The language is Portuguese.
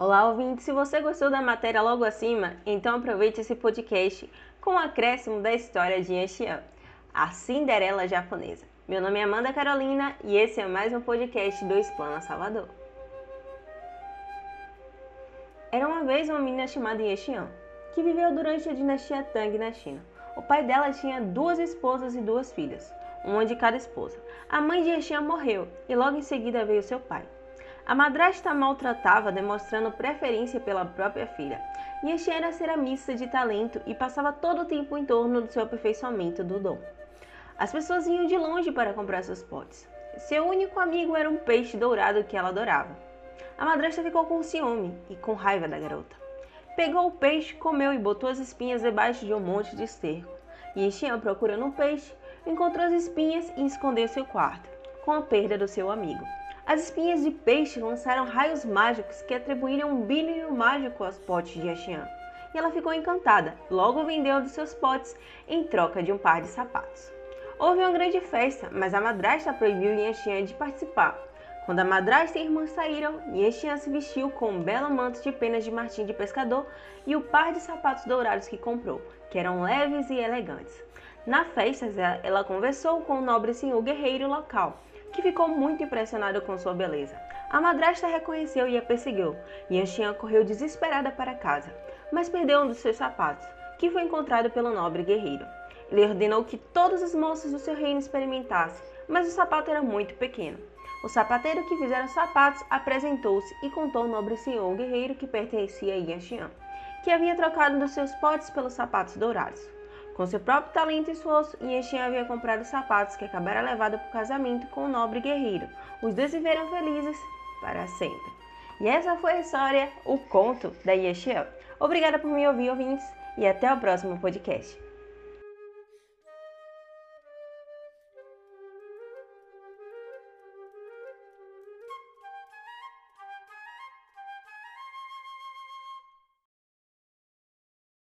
Olá, ouvinte! Se você gostou da matéria logo acima, então aproveite esse podcast com o acréscimo da história de Yan a Cinderela japonesa. Meu nome é Amanda Carolina e esse é mais um podcast do Explana Salvador. Era uma vez uma menina chamada Yan que viveu durante a dinastia Tang na China. O pai dela tinha duas esposas e duas filhas, uma de cada esposa. A mãe de Yan morreu e logo em seguida veio seu pai. A madrasta maltratava, demonstrando preferência pela própria filha. Yan era ceramista de talento e passava todo o tempo em torno do seu aperfeiçoamento do dom. As pessoas vinham de longe para comprar seus potes. Seu único amigo era um peixe dourado que ela adorava. A madrasta ficou com ciúme e com raiva da garota. Pegou o peixe, comeu e botou as espinhas debaixo de um monte de esterco. Xian, procurando o peixe, encontrou as espinhas e escondeu seu quarto, com a perda do seu amigo. As espinhas de peixe lançaram raios mágicos que atribuíram um brilho mágico aos potes de Xian. E ela ficou encantada, logo vendeu dos seus potes em troca de um par de sapatos. Houve uma grande festa, mas a madrasta proibiu Xian de participar, quando a madrasta e a irmã saíram, Yeshian se vestiu com um belo manto de penas de martim de pescador e o par de sapatos dourados que comprou, que eram leves e elegantes. Na festa, ela conversou com o nobre senhor guerreiro local, que ficou muito impressionado com sua beleza. A madrasta reconheceu e a perseguiu. Yanshian correu desesperada para casa, mas perdeu um dos seus sapatos, que foi encontrado pelo nobre guerreiro. Ele ordenou que todos os moços do seu reino experimentassem, mas o sapato era muito pequeno. O sapateiro que fizera os sapatos apresentou-se e contou ao nobre senhor guerreiro que pertencia a Yan que havia trocado dos seus potes pelos sapatos dourados. Com seu próprio talento e esforço, Yan havia comprado os sapatos que acabara levado para o casamento com o nobre guerreiro. Os dois viveram felizes para sempre. E essa foi a história, o conto da Yan Obrigada por me ouvir, ouvintes, e até o próximo podcast.